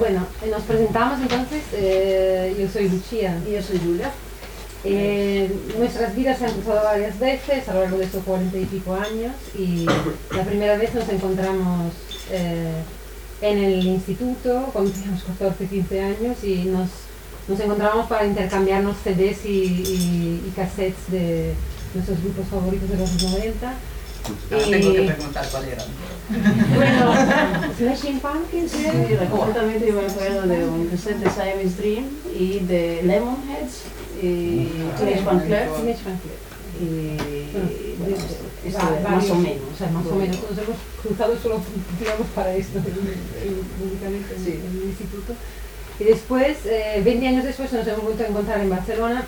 bueno, nos presentamos entonces. Eh, yo soy Lucía. Y yo soy Julia. Eh, nuestras vidas se han cruzado varias veces a lo largo de estos cuarenta y pico años y la primera vez nos encontramos eh, en el instituto cuando teníamos 14, 15 años y nos, nos encontramos para intercambiarnos CDs y, y, y cassettes de nuestros grupos favoritos de los 90 Ahora tengo que preguntar cuál era. Bueno, Smashing Pumpkins, Sí, concretamente yo me acuerdo de un cassette de Siamese Dream y de Lemonheads y Teenage Fan Club. Teenage Fan Club. Y bueno, esto Va- es más o menos. O sea, más o menos. Nos hemos cruzado solo, digamos, para esto, únicamente en, el instituto. Y después, eh, 20 años después, nos hemos vuelto a encontrar en Barcelona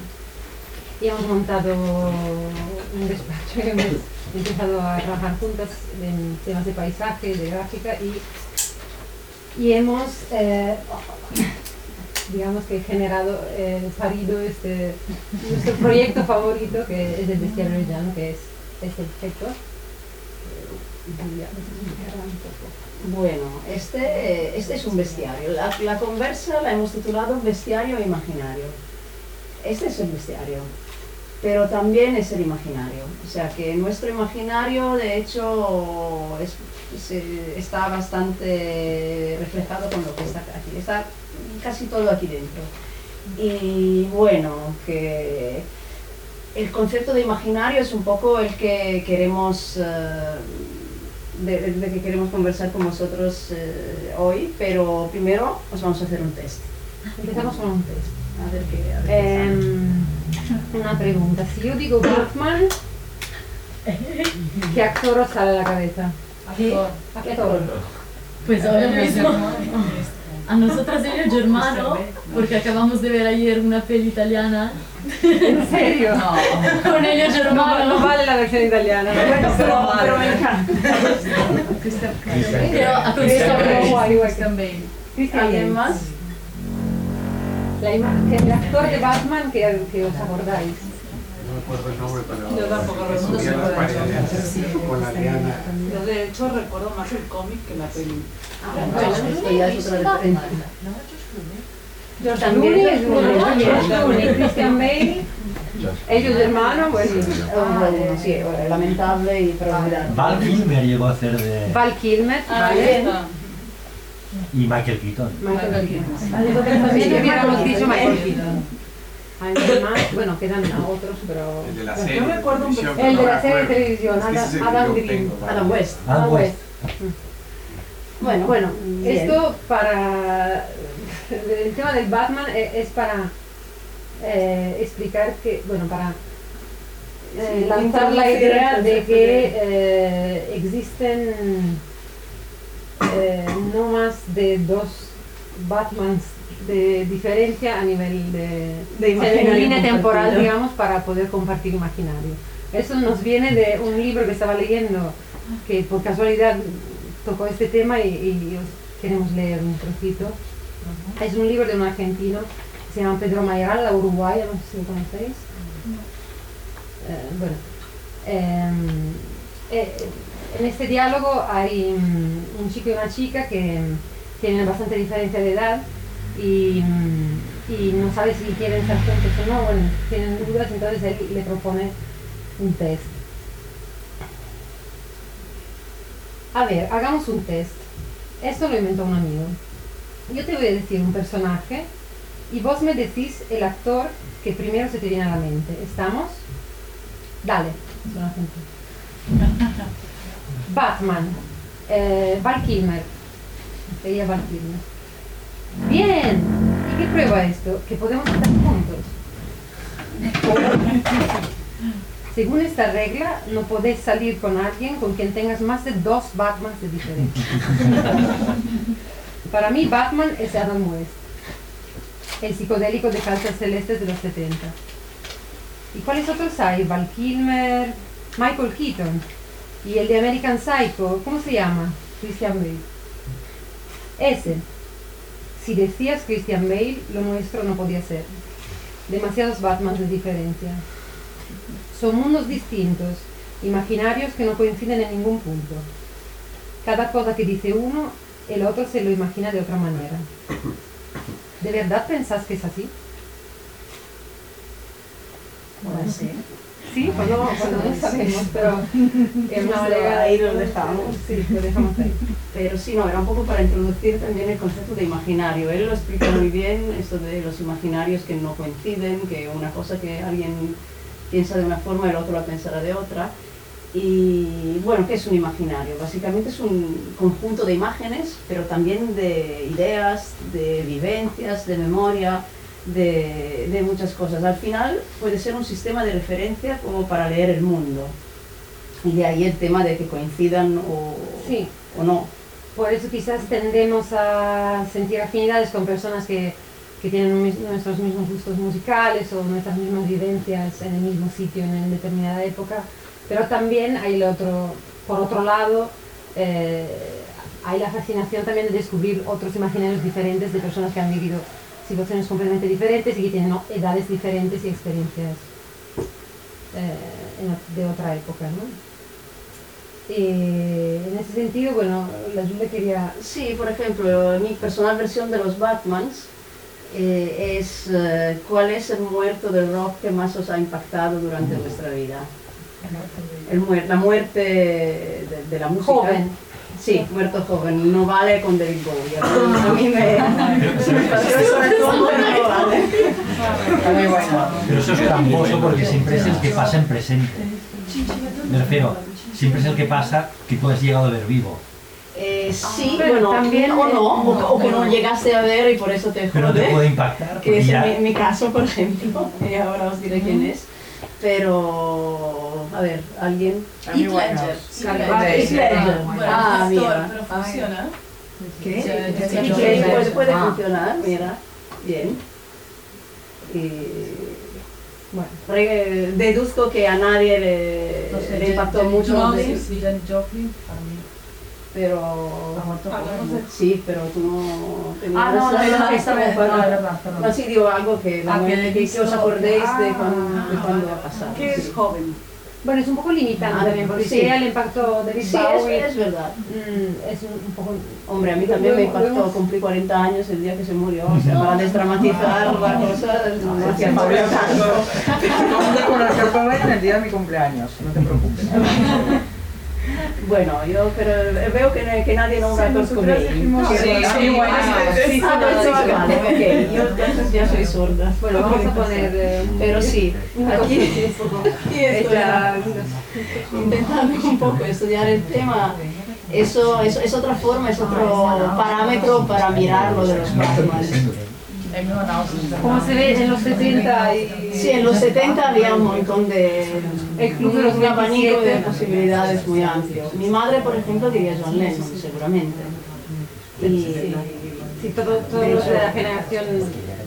y hemos montado un despacho hemos empezado a trabajar juntas en temas de paisaje, de gráfica y, y hemos, eh, digamos que generado, eh, parido este, nuestro proyecto favorito que es el Bestiario Llano, que es este objeto. Eh, Julia, ¿nos explicará un poco? Bueno, este, este es un bestiario. La, la conversa la hemos titulado Bestiario Imaginario. Este es el bestiario, pero también es el imaginario. O sea que nuestro imaginario, de hecho, es- se- está bastante reflejado con lo que está aquí. Está casi todo aquí dentro. Y bueno, que el concepto de imaginario es un poco el que queremos, eh, de, que queremos conversar con vosotros eh, hoy, pero primero os vamos a hacer un test. Empezamos con un test. A ver qué, a ver qué Em, una pregunta. Si yo digo Batman, ¿qué actor os sale a la cabeza? Actor. Actor. Pues ahora mismo a nosotras ellos germano, porque acabamos de ver ayer una peli italiana ¿En serio? con ellos No, germano. no vale la versión italiana. Bueno, pero, pero me encanta. Christian Bale. Christian Bale. ¿Alguien más? La ima- que el actor de Batman que, que os acordáis. No recuerdo el nombre, pero. Yo tampoco recuerdo las nombre. con la liana. Yo de hecho recuerdo más el cómic que la peli. Bueno, esto ya es otra diferencia. George También Clooney, es Christian Bale, ellos hermanos, bueno, Ah, bueno, sí, bueno, lamentable y pero Val Kilmer llegó a hacer de. Val Kilmer, Ah, ¿vale? Y Michael Keaton. Michael Keaton. También hubiéramos dicho Michael Keaton. Hay más, bueno, quedan a otros, pero... El de la Yo serie. recuerdo un televisión, El de la serie de televisión, Es que ese es el Adam, Green. tengo, vale. Adam West. Adam pues. West. Bueno, Bueno, bien. esto para... El tema del Batman e- es para eh, explicar que, bueno, para eh, Sí, lanzar la idea de que eh, existen eh, no más de dos Batmans de diferencia a nivel de, De línea temporal, digamos, para poder compartir imaginario. Eso nos viene de un libro que estaba leyendo, que por casualidad tocó este tema y, y os queremos leer un trocito. Es un libro de un argentino se llama Pedro Mayoral, la uruguaya, no sé si lo conocéis. Eh, bueno, em, eh, en este diálogo hay un chico y una chica que tienen bastante diferencia de edad y, no sabe si quieren estar juntos o no, bueno, tienen dudas, entonces él le propone un test. A ver, hagamos un test. Esto lo inventó un amigo. Yo te voy a decir un personaje y vos me decís el actor que primero se te viene a la mente. ¿Estamos? Dale. suena gente. Batman. Eh, Val Kilmer. Sería Val Kilmer. Bien. ¿Y qué prueba esto? Que podemos estar juntos. Según esta regla, no podés salir con alguien con quien tengas más de dos Batmans de diferencia. Para mí, Batman es Adam West, el psicodélico de calzas celestes de los 70. ¿Y cuáles otros hay? Val Kilmer, Michael Keaton. Y el de American Psycho, ¿cómo se llama? Christian Bale. Ese. Si decías Christian Bale, lo nuestro no podía ser. Demasiados Batmans de diferencia. Son mundos distintos, imaginarios que no coinciden en ningún punto. Cada cosa que dice uno el otro se lo imagina de otra manera. ¿De verdad pensás que es así? Sí. Sí, pues no, pues no lo sabemos, pero es una manera ahí lo dejamos. Sí, lo dejamos ahí. Pero sí, no, era un poco para introducir también el concepto de imaginario. Él lo explica muy bien, esto de los imaginarios que no coinciden, que una cosa que alguien piensa de una forma, el otro la pensará de otra. Y bueno, ¿qué es un imaginario? Básicamente es un conjunto de imágenes, pero también de ideas, de vivencias, de memoria, de, de muchas cosas. Al final puede ser un sistema de referencia como para leer el mundo. Y de ahí el tema de que coincidan o, Sí. o no. Por eso quizás tendemos a sentir afinidades con personas que, que tienen mis- nuestros mismos gustos musicales o nuestras mismas vivencias en el mismo sitio en determinada época, pero también hay el otro, por otro lado, eh, hay la fascinación también de descubrir otros imaginarios diferentes de personas que han vivido situaciones completamente diferentes y que tienen edades diferentes y experiencias eh, de otra época, ¿no? Y en ese sentido, bueno, la Julia quería... Sí, por ejemplo, mi personal versión de los Batmans eh, es eh, cuál es el muerto del rock que más os ha impactado durante vuestra vida. El muer- la muerte de, de la música. Joven. Sí, muerto joven. No vale con David Bowie. A mí me... pero no vale. Está muy bueno. Pero eso es tramposo porque siempre es el que pasa en presente. Me refiero, siempre es el que pasa que tú has llegado a ver vivo. Eh, sí, Pero bueno, también, o no, eh, o, o que no llegaste a ver y por eso te Pero no te jode. puede impactar que es ya... mi, mi caso, por ejemplo, y ahora os diré quién es. Pero, a ver, ¿alguien? Muy bueno. Heath Ledger. Ah, mira. pero funciona. ¿Qué? Puede, Ah. funcionar, mira. Bien. Y Bueno, deduzco que a nadie le, impactó mucho, Joplin, pero... Ha muerto joven. Sí, pero tú no tenías Ah, no, no, no, esta vez, no, es verdad. No, sí, digo algo que, la Ah, que que, os acordéis de Ah, cuando, de cuando vale. ha pasado. ¿Qué es sí. joven? bueno, es un poco limitante Ah, también, porque sí. si a ella le impactó David Sí, Bowie, es, es verdad. mm, es un, un poco... Hombre, a mí también me impactó, cumplí 40 años el día que se murió, o sea, para desdramatizar la cosa, no hacía falta. Vamos a conocer joven el día de mi cumpleaños, no te preocupes. Bueno, yo pero veo que, que nadie nombra a Kurt Cobain. Sí, sí, bueno. Sí, ah, no, sí, vale, ok, yo entonces ya soy sorda. Bueno, vamos a poner... eh, Pero sí, aquí intentando un poco estudiar el tema, eso, eso es otra forma, es otro parámetro para mirar lo de los Batman. Como se ve en los 70 y... Sí, en los 70 había un montón de... El club de los un abanico de 27. posibilidades muy amplio. Mi madre, por ejemplo, diría John Lennon, seguramente. Y, Sí, todo, todos los de la generación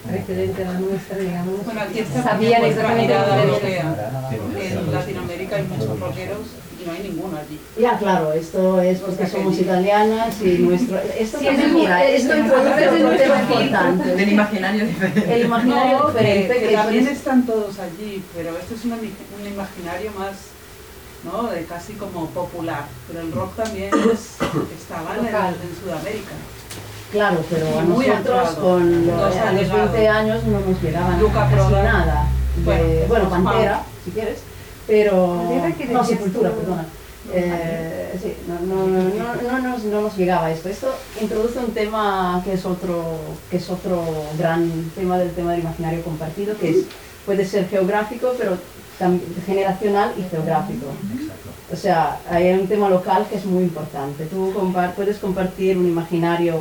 precedente a la nuestra, digamos, Bueno, aquí está sabían exactamente mirada dónde europea. Pero- En Latinoamérica hay muchos rockeros no hay ninguno allí. ya, claro, esto es porque somos italianas y nuestro... Esto, Sí, también, es es- esto es- es- es- tema es- importante. Del imaginario diferente. El imaginario No, que, diferente que que también suele- están todos allí, pero esto es una un imaginario más, ¿no? De casi como popular. Pero el rock también es- estaba en, en Sudamérica. Claro, pero a Muy nosotros atrado. con Nos a los llegado. 20 años no nos llegaban casi nada. De- Bueno, bueno, pues, Pantera, si quieres, pero... Pantera, ¿qué No, Sepultura, tú? perdona. Eh, sí, no, no, no, no, nos, no nos llegaba esto. Esto introduce un tema que es otro, que es otro gran tema del tema del imaginario compartido, que es, puede ser geográfico, pero también generacional y geográfico. Exacto. O sea, hay un tema local que es muy importante. Tú compar- puedes compartir un imaginario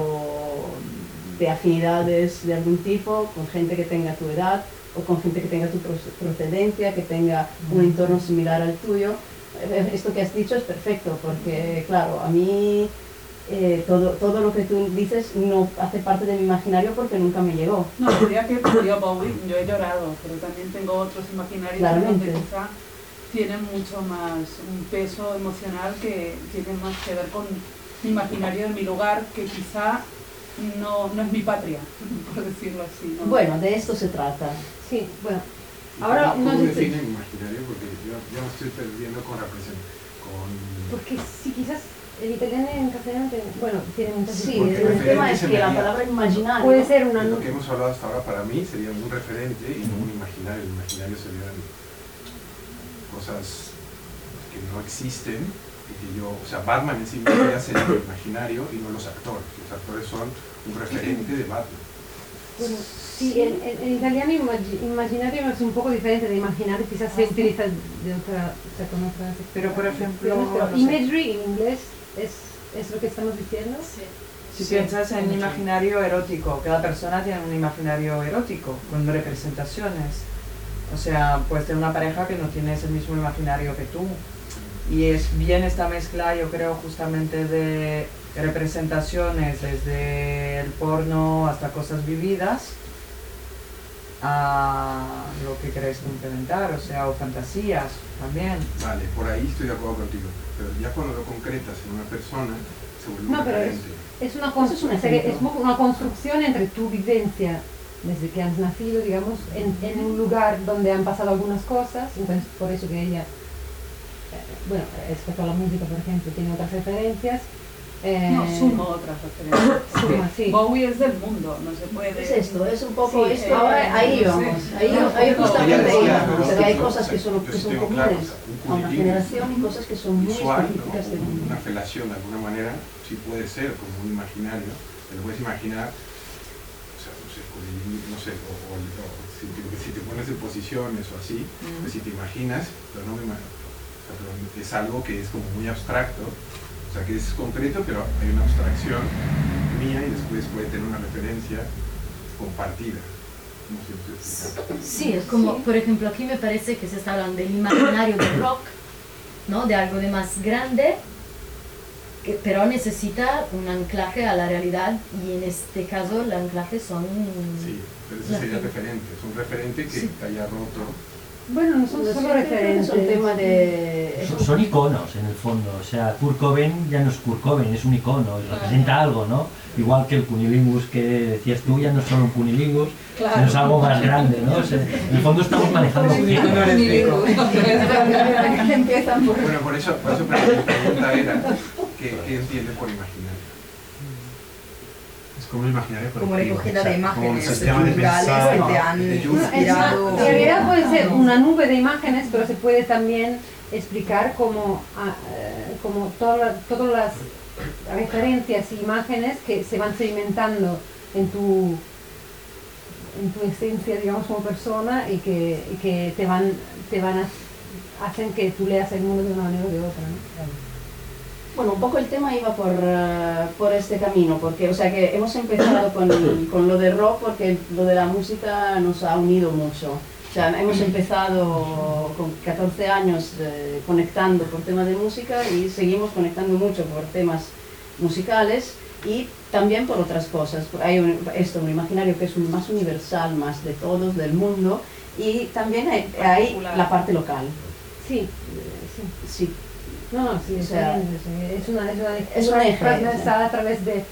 de afinidades de algún tipo con gente que tenga tu edad o con gente que tenga tu proce- procedencia, que tenga un entorno similar al tuyo. Eh, Esto que has dicho es perfecto porque, claro, a mí eh, todo, todo lo que tú dices no hace parte de mi imaginario porque nunca me llegó. No, día que murió Bowie yo he llorado, pero también tengo otros imaginarios Claramente. donde quizá tienen mucho más un peso emocional que tienen más que ver con mi imaginario de mi lugar, que quizá no, no es mi patria, por decirlo así. ¿no? Bueno, de esto se trata. Sí, bueno. Ahora ¿Cómo no sé definen imaginario? Porque yo, yo me estoy perdiendo con representación. Con... Porque si quizás el italiano en castellano, tiene- bueno, tiene muchas Sí, el tema es que la palabra imaginario Puede ser una... Lo que hemos hablado hasta ahora para mí sería un referente y no un imaginario. El imaginario serían cosas que no existen y que yo, o sea, Batman en sí mismo ya sería el imaginario y no los actores. Los actores son un referente de Batman. Bueno, sí, en, en- en italiano imagi- imaginario es un poco diferente de imaginario, quizás se utiliza de otra, o sea, con otras Pero, por ejemplo, no imagery en inglés es, es lo que estamos diciendo. Si piensas en imaginario erótico, cada persona tiene un imaginario erótico con representaciones. O sea, puedes tener una pareja que no tiene ese mismo imaginario que tú. Y es bien esta mezcla, yo creo, justamente de representaciones, desde el porno hasta cosas vividas, a lo que queréis implementar, o sea, o fantasías también. Vale, por ahí estoy de acuerdo contigo. Pero ya cuando lo concretas en una persona, se vuelve No, pero. Es una, Eso es una construcción entre tu vivencia desde que has nacido, digamos, en, en un lugar donde han pasado algunas cosas, entonces por eso que ella, eh, bueno, respecto a la música, por ejemplo, tiene otras referencias. Eh, No, sumo otras referencias. suma, sí. Bowie es del mundo, no se puede... es esto, es un poco Sí, esto, eh, ahora ahí vamos, ahí, No, ahí justamente ahí vamos, ¿no? porque hay cosas que son, que son comunes. a una generación y cosas que son muy específicas de un una relación de alguna manera, sí puede ser como un imaginario, te lo puedes imaginar, o sea, no sé, con el- no sé, o, o- o si, te, si te pones en posiciones o así, pues si te imaginas, pero no me imagino, o sea, pero es algo que es como muy abstracto, o sea, que es concreto, pero hay una abstracción mía y después puede tener una referencia compartida. No sé si explicar. Sí, es como, por ejemplo, aquí me parece que se está hablando del imaginario del rock, ¿no? De algo de más grande, que, pero necesita un anclaje a la realidad y en este caso el anclaje son... Sí, pero ese sería referente, es un referente que Sí. haya roto Bueno, no son Lo solo referentes. Es un tema de... Son, son iconos en el fondo, o sea, Kurt Cobain ya no es Kurt Cobain, es un icono, y representa algo, ¿no? Igual que el cunilingus que decías tú, ya no es solo un cunilingus, sino es algo más grande, ¿no? O sea, en el fondo estamos manejando un. Empiezan por... Bueno, por eso, por eso pero mi pregunta era, ¿qué, qué entiende por imaginario? Como imaginario Como recogida de imágenes culturales que te han inspirado. en realidad puede ser una nube de imágenes, pero se puede también explicar como, ah, eh, como todas las, todas las referencias y imágenes que se van sedimentando en tu, en tu esencia, digamos, como persona y que, y que te van, te van a, hacen que tú leas el mundo de una manera o de otra. ¿no? Bueno, un poco el tema iba por, eh, por este camino, porque, o sea, que hemos empezado con, con lo de rock porque lo de la música nos ha unido mucho. O sea, hemos empezado con 14 años eh, conectando por temas de música y seguimos conectando mucho por temas musicales y también por otras cosas. Hay un, esto, un imaginario que es un- más universal, más de todos, del mundo, y también hay, hay la parte local. Sí, eh, sí. Sí, No, no, sí, O sea, es, una, es una, es un eje, a través de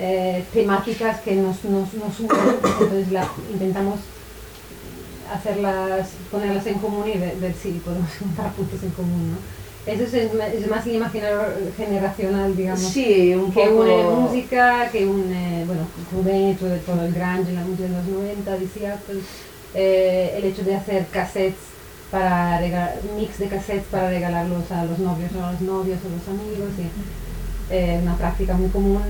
eh, temáticas que nos, nos, nos unen, entonces la, intentamos hacerlas, ponerlas en común y ver, ver si podemos juntar puntos en común, ¿no? Eso es, es más el imaginario generacional, digamos, sí, un que poco... une música, que une, bueno, Cobain, todo, todo el grunge, la música de los 90, de Seattle, eh, el hecho de hacer cassettes para regalar, mix de cassettes para regalarlos a los novios o a las novias o a los amigos, y, eh, una práctica muy común,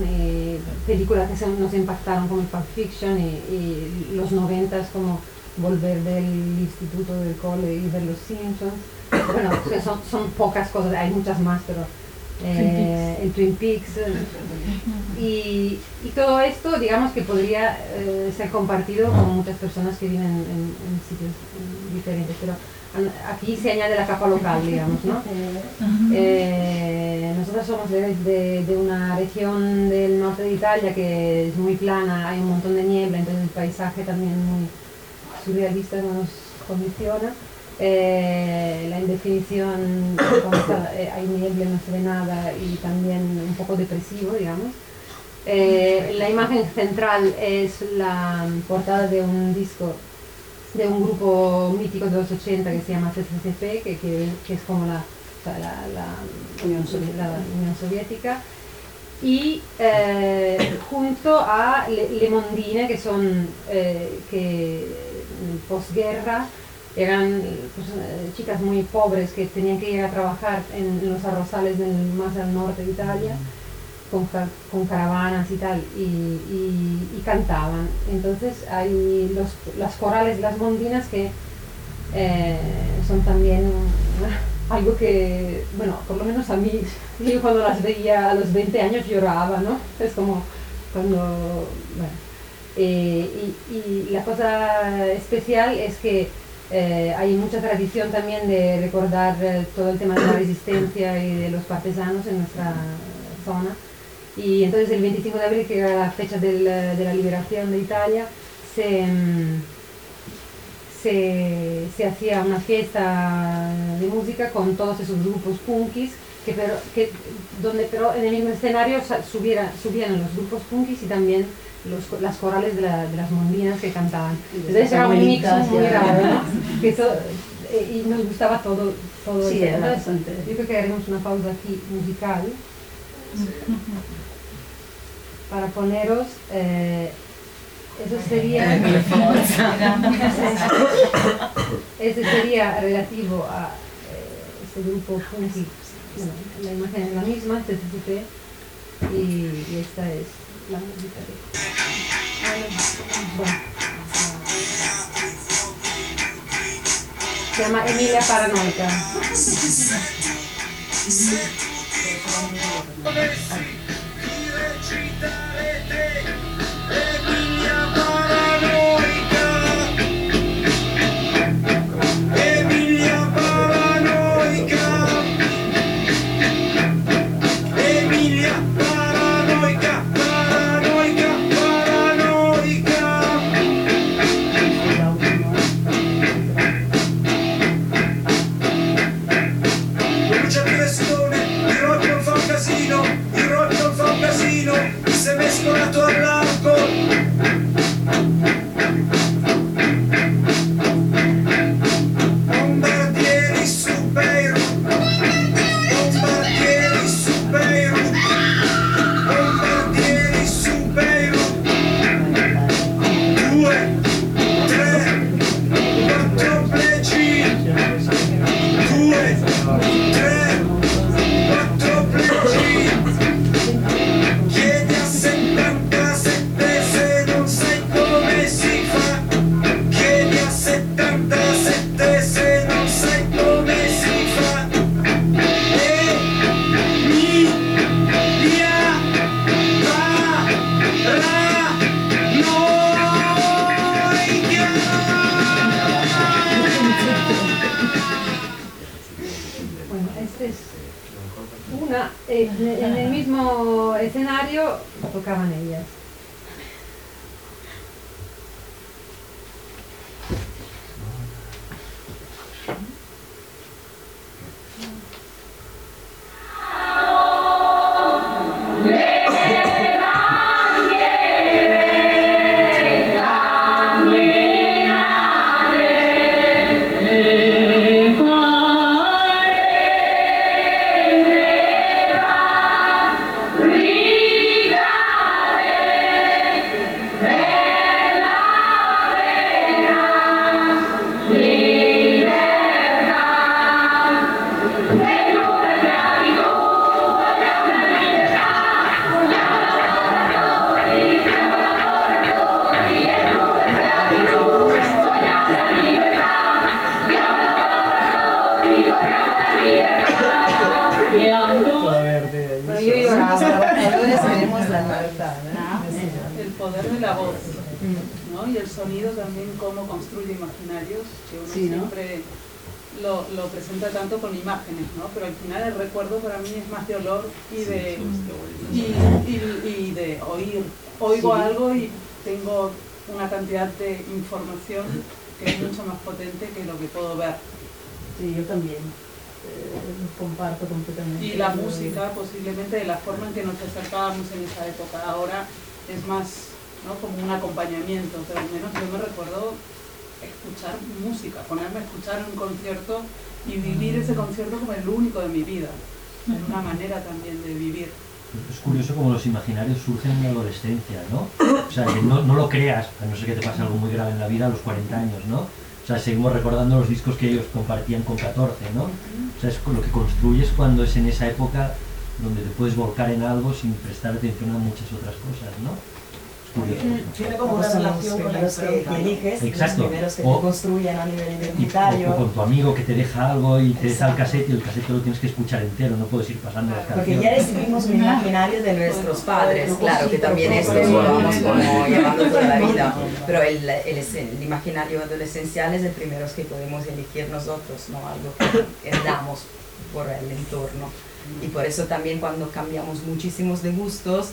películas que se- nos impactaron como el Pulp Fiction y, y los 90 como volver del instituto, del cole y ver los Simpsons. Bueno, son, son pocas cosas, hay muchas más, pero eh, el Twin Peaks. eh, y, y todo esto, digamos que podría eh, ser compartido con muchas personas que viven en, en sitios diferentes, pero aquí se añade la capa local, digamos, ¿no? Eh, nosotros somos de, de- una región del norte de Italia que es muy plana, hay un montón de niebla, entonces el paisaje también muy surrealista nos condiciona. Eh, la indefinición, eh, hay niebla, no se ve nada y también un poco depresivo, digamos. Eh, la imagen central es la portada de un disco de un grupo mítico de los 80 que se llama CCCP, que, que, que es como la la, la Unión Soviética. la Unión Soviética, y eh, junto a Le, Le Mondine, que son eh, que posguerra eran pues, eh, chicas muy pobres que tenían que ir a trabajar en, los arrozales del, más al norte de Italia con, ca- con caravanas y tal, y, y- cantaban. Entonces hay los, las corales, las mondinas que eh, son también algo que, bueno, por lo menos a mí, yo cuando las veía a los 20 años lloraba, ¿no? Es como cuando, bueno. Eh, y, la cosa especial es que eh, hay mucha tradición también de recordar todo el tema de la resistencia y de los partisanos en nuestra zona. Y entonces el 25 de abril, que era la fecha del- de la liberación de Italia, se, mm, se, se hacía una fiesta de música con todos esos grupos punkis, que pero, que, donde pero en el mismo escenario subiera- subían los grupos punkis y también los las corales de, la- de las mondinas que cantaban. Entonces era un mix muy raro, ¿no? Que to- eh, y nos gustaba todo, todo Sí, Entonces, yo creo que haremos una pausa aquí musical para poneros, eh, eso sería, ese sería relativo a eh, este grupo funky, bueno, la imagen es la misma, este CCP, y, y esta es la música de... Bueno, se llama Emilia Paranoica. Sonido también cómo construye imaginarios, que uno Sí, ¿no? siempre lo, lo presenta tanto con imágenes, ¿no? Pero al final el recuerdo para mí es más de olor y de, y, y- y de oír. Oigo Sí. algo y tengo una cantidad de información que es mucho más potente que lo que puedo ver. Sí, yo también. Eh, comparto completamente. Y la música, posiblemente de la forma en que nos acercábamos en esa época, ahora es más ¿no? como un acompañamiento, pero al menos yo me recuerdo escuchar música, ponerme a escuchar un concierto y vivir ese concierto como el único de mi vida. Es una manera también de vivir. Es curioso como los imaginarios surgen en la adolescencia, ¿no? O sea, que no, no lo creas, a no ser que te pase algo muy grave en la vida a los 40 años, ¿no? O sea, seguimos recordando los discos que ellos compartían con 14, ¿no? O sea, es lo que construyes cuando es en esa época donde te puedes volcar en algo sin prestar atención a muchas otras cosas, ¿no? Tiene como una Pues son los relación con la primeros que, que eliges, Exacto. los primeros que O- te construyen a nivel Y, o, identitario. o con tu amigo que te deja algo y te deja el Exacto. cassette y el cassette lo tienes que escuchar entero, no puedes ir pasando las Porque canciones. ya recibimos un imaginario de nuestros padres, claro, que también esto lo vamos como llevando toda la vida. Pero el, el, el imaginario adolescencial es el primero que podemos elegir nosotros, ¿no? Algo que heredamos por el entorno. Y por eso también cuando cambiamos muchísimos de gustos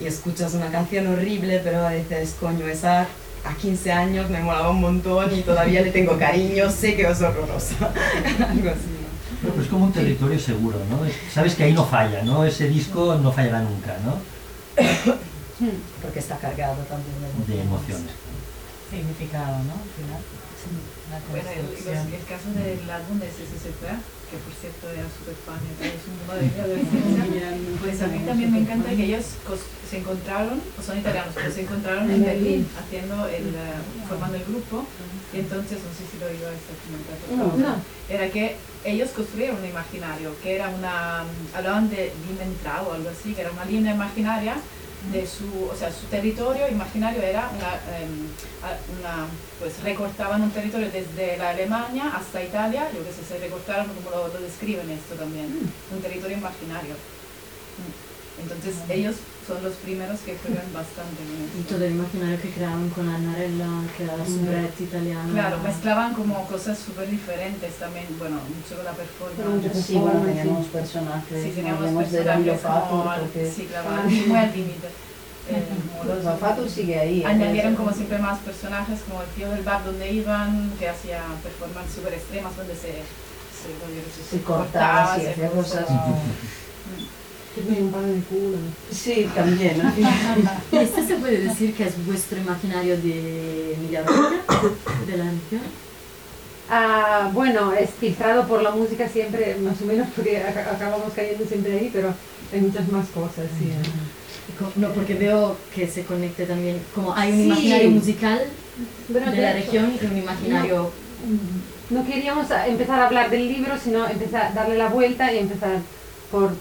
y escuchas una canción horrible, pero dices, coño, esa a 15 años me molaba un montón y todavía le tengo cariño, sé que es horrorosa. Algo así, ¿no? Pero es como un territorio seguro, ¿no? Es- Sabes que ahí no falla, ¿no? Ese disco no fallará nunca, ¿no? Porque está cargado también de De emociones. Significado, ¿no? Al final. La Bueno, el, construcción. el caso del álbum de SSZ, que por cierto era súper fan, es un mundo de mi adolescencia, pues a mí también me encanta que ellos se encontraron, o son italianos, pero se encontraron en Berlín haciendo el, eh, formando el grupo, y entonces, no sé si lo iba a favor, no. era que ellos construyeron un imaginario, que era una, hablaban de Limentrao o algo así, que era una línea imaginaria de su, o sea, su territorio imaginario era una, a- una, pues recortaban un territorio desde la Alemania hasta Italia, yo que sé, se recortaron como lo, lo describen esto también, un territorio imaginario. Mm. Entonces ellos son los primeros que juegan bastante esto. todo el imaginario que crearon con Annarella, que era la soubrette italiana. Claro, mezclaban como cosas súper diferentes también, bueno, mucho con la performance. Sí, bueno, teníamos personajes, Sí, teníamos personajes como, porque sí, claro, muy al límite. Los- Fatur sigue ahí. ¿eh? Añadieron como siempre más personajes, como el tío del bar donde iban, que hacía performances súper extremas, donde se, se, Se cortaba, se hacía cosas. Tiene un palo de culo. Sí, también. ¿no? ¿Y este se puede decir que es vuestro imaginario de Emilia Romagna, de la canción? Ah, bueno, es filtrado por la música siempre, más o menos, porque aca- acabamos cayendo siempre ahí, pero hay muchas más cosas, sí. No, porque veo que se conecte también, como hay un Sí. imaginario musical Bueno, de de la región y un imaginario... No queríamos a- empezar a hablar del libro, sino empezar darle la vuelta y empezar por,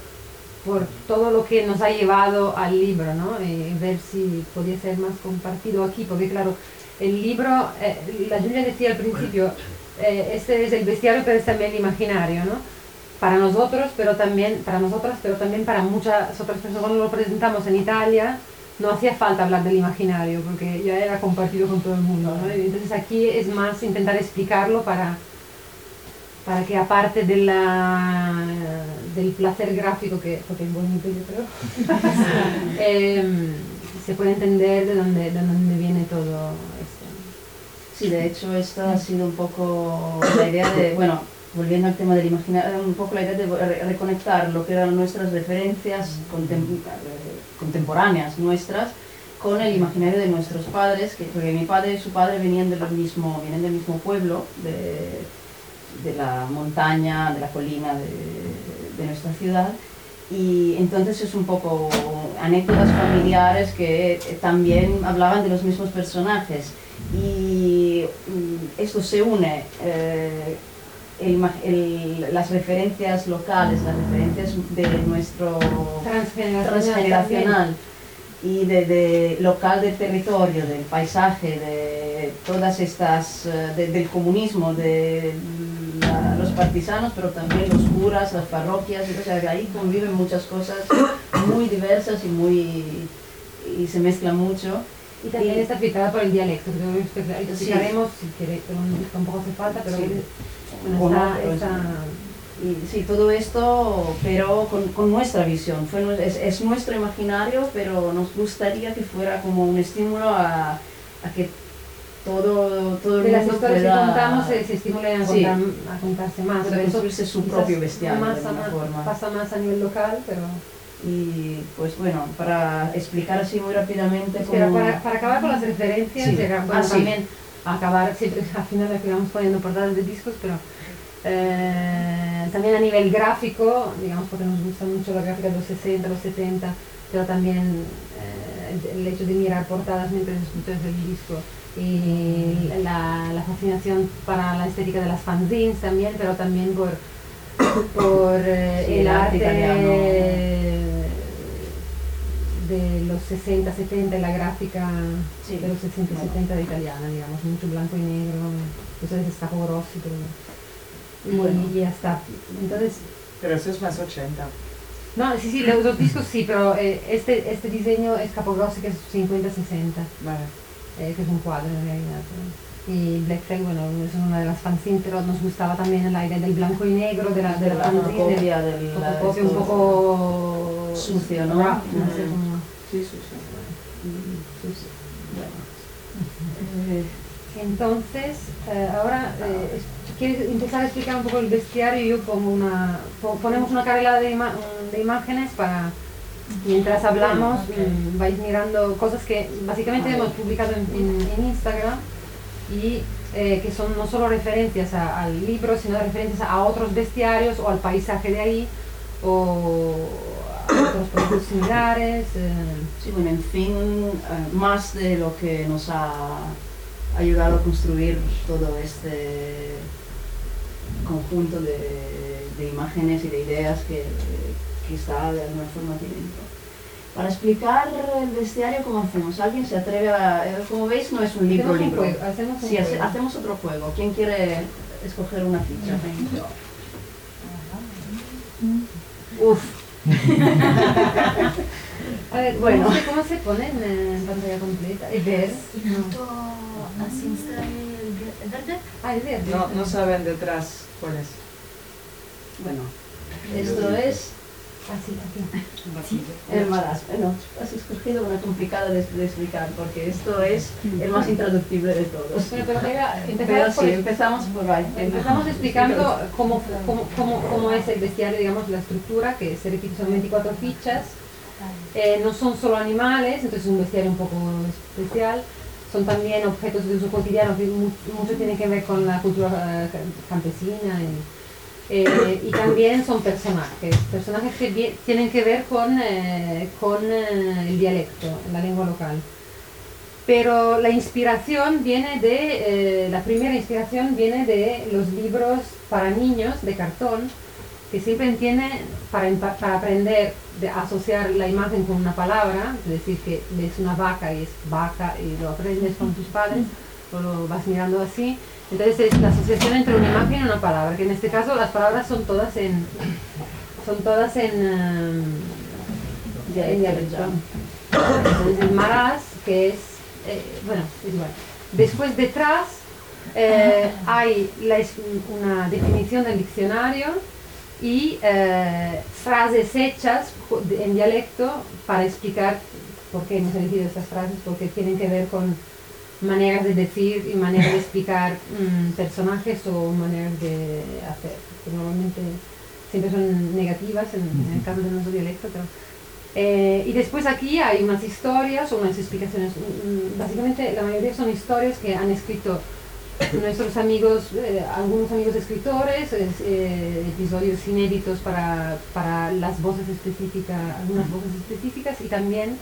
por todo lo que nos ha llevado al libro, ¿no? Y ver si podía ser más compartido aquí, porque claro, el libro, eh, la Julia decía al principio, eh, este es el bestiario, pero es también el imaginario, ¿no? Para nosotros, pero también, para nosotras, pero también para muchas otras personas. Cuando lo presentamos en Italia, no hacía falta hablar del imaginario, porque ya era compartido con todo el mundo, ¿no? Entonces aquí es más intentar explicarlo para, para que aparte de la, del placer gráfico, que, porque es bonito yo creo, em, se puede entender de dónde, de dónde viene todo esto. Sí, de hecho esta ha sido un poco la idea de, bueno, volviendo al tema del imaginario, un poco la idea de re- reconectar lo que eran nuestras referencias contem- contemporáneas nuestras con el imaginario de nuestros padres, que, porque mi padre y su padre venían, de lo mismo, vienen del mismo pueblo, de, de la montaña, de la colina de, de nuestra ciudad, y entonces es un poco anécdotas familiares que eh, también hablaban de los mismos personajes y mm, esto se une eh, el el- las referencias locales, las referencias de nuestro Transgeneracional. transgeneracional y de, de local del territorio, del paisaje, de todas estas, eh, de- del comunismo, de partisanos, pero también los curas, las parroquias, o sea, ahí conviven muchas cosas muy diversas y muy y se mezclan mucho. Y también Y- está filtrada por el dialecto, que luego explica- Sí. explicaremos si no- tampoco hace falta, pero Sí. bueno, está, pero está- Y sí, todo esto, pero con, con nuestra visión. Fue, es, es nuestro imaginario, pero nos gustaría que fuera como un estímulo a, a que todo, todo el de las mundo historias que contamos se, se estimulen a, Sí. contar, a contarse más. eso construirse su propio bestiario más de a alguna más- forma. Pasa más a nivel local, pero, Y pues bueno, para explicar así muy rápidamente pero para, para acabar con las referencias, Sí. bueno, Ah, sí. también acabar, siempre al final acabamos poniendo portadas de discos, pero Eh, también a nivel gráfico, digamos, porque nos gusta mucho la gráfica de los 60, los 70, pero también eh, el, hecho de mirar portadas mientras escuchas el disco y la, la fascinación para la estética de las fanzines también, pero también por, por eh, Sí, el el arte arte italiano. de los 60, 70, la gráfica Sí, de los 60 y bueno. 70 de italiana, digamos, mucho blanco y negro, eso es Scappo Grossi, pero... Y, Bueno. y ya está. Entonces, Pero eso es más 80. No, sí, sí, los, los discos sí, pero eh, este, este diseño es Scappo Grossi que es 50-60 Vale. eh, que es un cuadro en realidad. ¿no? Y Black Flag, bueno, es una de las fanzines, pero nos gustaba también el aire del blanco y negro, de la, de la la fanzine, fotocopia del un esto poco sucio, ¿no? rough, no sé Mm. cómo- Sí, sí, sí. sucio. Eh, Entonces, eh, ahora, eh, es- ¿quieres empezar a explicar un poco el bestiario? Yo pongo una, po- ponemos una carrera de, ima- de imágenes para, mientras hablamos, mm, vais mirando cosas que básicamente hemos publicado en, en- en Instagram y eh, que son no solo referencias a- al libro, sino referencias a otros bestiarios o al paisaje de ahí o a otros productos similares. eh, Sí, bueno, en fin, eh, más de lo que nos ha ayudado a construir todo este conjunto de, de imágenes y de ideas que, que está de alguna forma aquí dentro. Para explicar el bestiario, ¿cómo hacemos? ¿Alguien se atreve a...? eh, Como veis, no es un libro, hacemos un libro. juego, hacemos un Sí, hace- hacemos otro juego. ¿Quién quiere escoger una ficha? Uf. A ver, Bueno. ¿cómo, se, cómo se pone en, en pantalla completa? ¿Es ver? Y tanto así está el ve- el verde. Ah, es verde. No, no saben detrás cuál es. Bueno, esto es sí, aquí. el maras. Bueno, has escogido una complicada de, de explicar porque esto es el más intraductible de todos. Pero Pero por, sí, empezamos por ahí. empezamos explicando cómo, cómo, cómo, cómo es el bestiario, digamos, la estructura, que se repite, son 24 fichas. Eh, no son solo animales, entonces es un bestiario un poco especial. Son también objetos de uso cotidiano que mu- mucho tienen que ver con la cultura eh, ca- campesina. Y, eh, y también son personajes, personajes que tienen que ver con, eh, con el dialecto, la lengua local. Pero la inspiración viene de, la primera inspiración viene de los libros para niños de cartón, que siempre tienen para, para aprender de asociar la imagen con una palabra, es decir, que ves una vaca y es vaca y lo aprendes con tus padres, o lo vas mirando así. Entonces es la asociación entre una imagen y una palabra, que en este caso las palabras son todas en, son todas en, em, en dialecto. Entonces el maraz, que es, eh, bueno, es igual. Después detrás eh, hay la una definición del diccionario y eh, frases hechas en dialecto para explicar por qué hemos elegido estas frases, porque tienen que ver con maneras de decir y maneras de explicar mm, personajes o maneras de hacer, que normalmente siempre son negativas en, en el caso de nuestro dialecto, pero eh, y después aquí hay unas historias o unas explicaciones. Mm, mm, Básicamente la mayoría son historias que han escrito nuestros amigos, eh, algunos amigos escritores, es, eh, episodios inéditos para, para las voces específicas, algunas voces específicas y también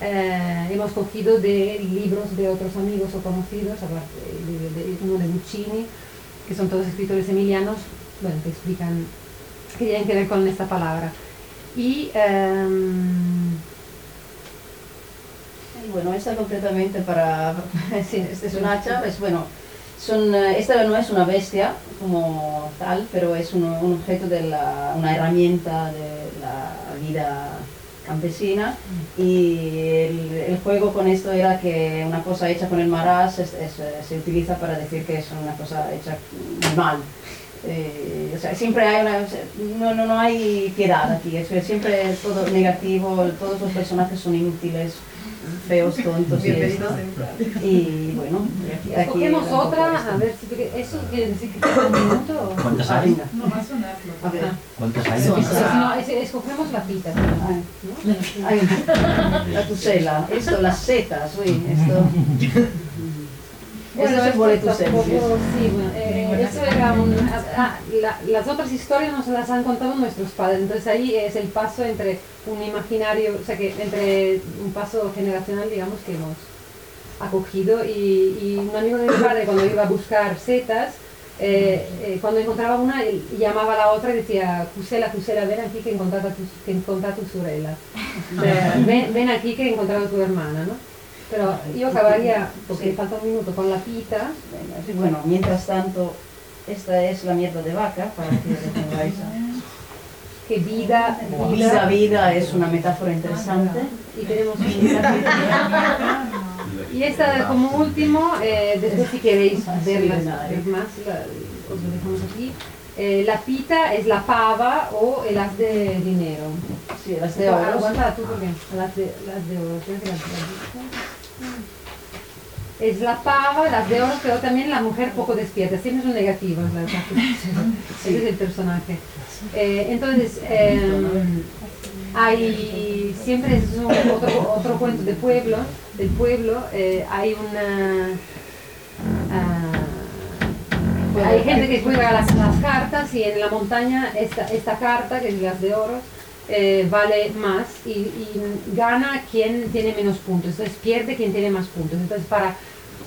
eh, hemos cogido de libros de otros amigos o conocidos, aparte de, de- de- uno de que son todos escritores emilianos, bueno, que explican, que tienen que ver con esta palabra. Y em, bueno, esta concretamente para... sí, este es un hacha, es bueno, son, eh, esta no es una bestia como tal, pero es un, un objeto de la, una herramienta de la vida campesina. Y el, el juego con esto era que una cosa hecha con el maraz es- es, eh, se utiliza para decir que es una cosa hecha mal. Eh, o sea, siempre hay una, no, no, no hay piedad aquí, es que siempre es todo negativo, todos los personajes son inútiles, feos, tontos y esto. Y bueno, aquí un poco otra, a ver si eso quiere decir que queda un minuto. o- ¿Cuántas Ah, hay? No va a sonarlo. A ver. ¿Cuántas hay? Entonces, no, es- escogemos la pita. Ay, la tucela, esto, las setas, uy, esto. Ese es el esto boleto sí, bueno, eh, eso era un, ah, la- las otras historias nos las han contado nuestros padres, entonces ahí es el paso entre un imaginario, o sea que entre un paso generacional, digamos, que hemos acogido y, y un amigo de mi padre cuando iba a buscar setas, eh, eh, cuando encontraba una él llamaba a la otra y decía, Cusela, Cusela, ven aquí que he encontrado tu, que he encontrado tu sorella. O sea, ven, ven aquí que he encontrado tu hermana, ¿no? Pero yo acabaría, porque Sí. falta un minuto, con la pita. Bueno, mientras tanto, esta es la mierda de vaca, para que lo tengáis. que vida, Vida, vida es una metáfora interesante. y tenemos Y esta como último, eh, después si queréis ver más, la- os lo dejamos aquí. Eh, la pita es la pava o el as de dinero. Sí, las de oro. Aguanta tú porque las de, las de oro. creo que las de oro. Es la pava, las de oro, pero también la mujer poco despierta. Siempre son negativas las Ese es el personaje. Eh, entonces, eh, hay siempre es un- otro, otro cuento de pueblo, del pueblo, eh, hay una ah, hay gente que juega las, las cartas y en la montaña esta, esta carta, que es las de oro, eh, vale más y, y gana quien tiene menos puntos, entonces pierde quien tiene más puntos. Entonces para,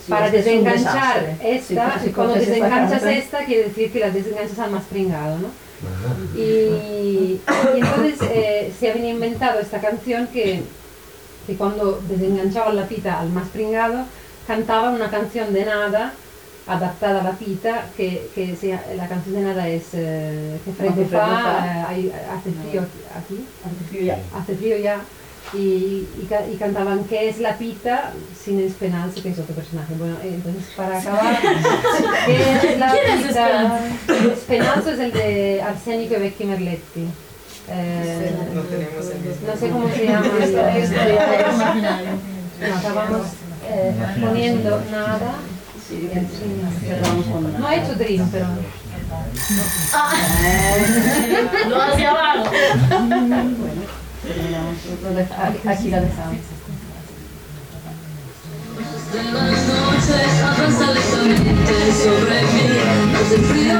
Sí, para este es desenganchar desastre. esta, Si- si cuando esta desenganchas esta, quiere decir que las desenganchas al más pringado, ¿no? Y, y entonces eh, se había inventado esta canción que, que cuando desenganchaban la pita al más pringado, cantaban una canción de nada adaptada a la pita, que, que se- la canción de nada es eh, que freddo fa, eh, hay- hace frío aquí, Hace frío ya. hace frío ya, y, y, ca- y cantaban ¿qué es la pita? sin Espenalce, que es otro personaje. Bueno, eh, entonces para acabar, ¿qué es la ¿Quién es pita? Espenalzo es el de Arsénico y Vecchi Merletti. Eh, No tenemos el mismo. no sé cómo se llama. Es-. No, acabamos eh, poniendo nada. Sí, cerramos con No ha hecho Dream, pero. Lo hacia abajo. Bueno, terminamos. Lo deja- aquí- Aquí la dejamos. De las noches avanza lentamente sobre mí. Hace frío